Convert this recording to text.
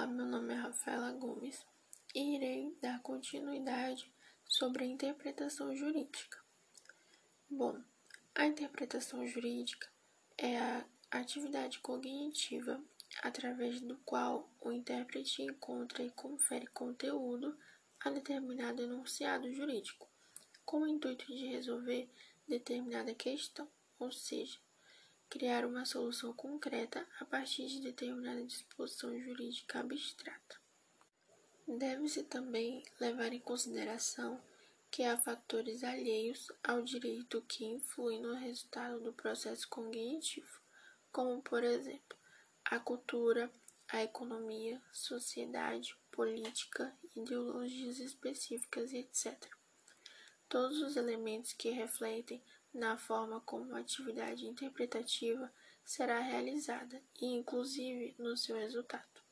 Olá, meu nome é Rafaela Gomes e irei dar continuidade sobre a interpretação jurídica. Bom, a interpretação jurídica é a atividade cognitiva através do qual o intérprete encontra e confere conteúdo a determinado enunciado jurídico, com o intuito de resolver determinada questão, ou seja, criar uma solução concreta a partir de determinada disposição jurídica abstrata. Deve-se também levar em consideração que há fatores alheios ao direito que influem no resultado do processo cognitivo, como, por exemplo, a cultura, a economia, sociedade, política, ideologias específicas, etc. Todos os elementos que refletem na forma como a atividade interpretativa será realizada e, inclusive, no seu resultado.